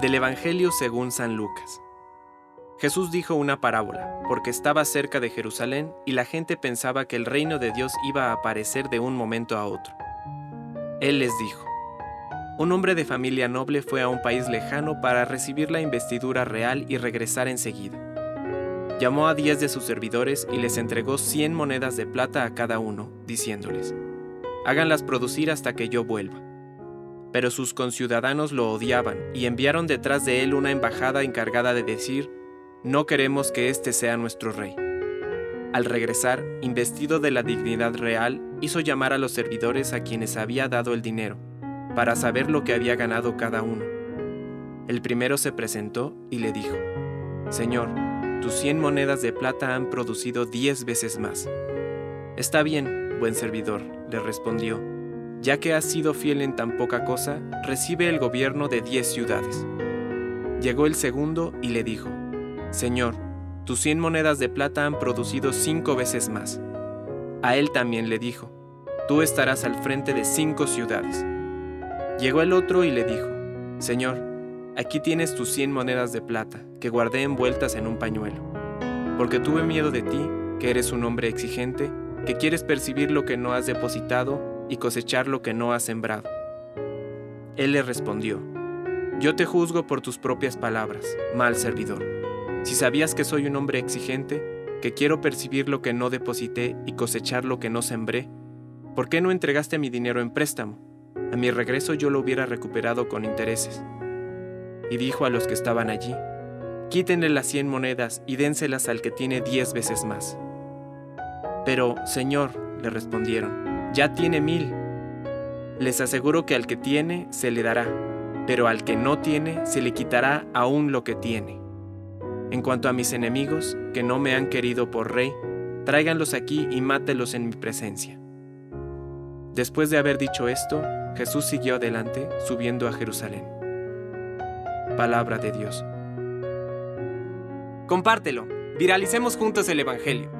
Del Evangelio según San Lucas. Jesús dijo una parábola, porque estaba cerca de Jerusalén y la gente pensaba que el reino de Dios iba a aparecer de un momento a otro. Él les dijo, un hombre de familia noble fue a un país lejano para recibir la investidura real y regresar enseguida. Llamó a diez de sus servidores y les entregó cien monedas de plata a cada uno, diciéndoles, háganlas producir hasta que yo vuelva. Pero sus conciudadanos lo odiaban y enviaron detrás de él una embajada encargada de decir, no queremos que este sea nuestro rey. Al regresar, investido de la dignidad real, hizo llamar a los servidores a quienes había dado el dinero, para saber lo que había ganado cada uno. El primero se presentó y le dijo, Señor, tus cien monedas de plata han producido diez veces más. Está bien, buen servidor, le respondió, ya que has sido fiel en tan poca cosa, recibe el gobierno de diez ciudades. Llegó el segundo y le dijo, Señor, tus cien monedas de plata han producido cinco veces más. A él también le dijo, Tú estarás al frente de cinco ciudades. Llegó el otro y le dijo, Señor, aquí tienes tus cien monedas de plata, que guardé envueltas en un pañuelo, porque tuve miedo de ti, que eres un hombre exigente, que quieres percibir lo que no has depositado y cosechar lo que no has sembrado. Él le respondió, Yo te juzgo por tus propias palabras, mal servidor. Si sabías que soy un hombre exigente, que quiero percibir lo que no deposité y cosechar lo que no sembré, ¿por qué no entregaste mi dinero en préstamo? A mi regreso yo lo hubiera recuperado con intereses. Y dijo a los que estaban allí, Quítenle las cien monedas y dénselas al que tiene diez veces más. Pero, Señor, le respondieron, ya tiene mil. Les aseguro que al que tiene se le dará, pero al que no tiene se le quitará aún lo que tiene. En cuanto a mis enemigos, que no me han querido por rey, tráiganlos aquí y mátelos en mi presencia. Después de haber dicho esto, Jesús siguió adelante, subiendo a Jerusalén. Palabra de Dios. Compártelo, viralicemos juntos el Evangelio.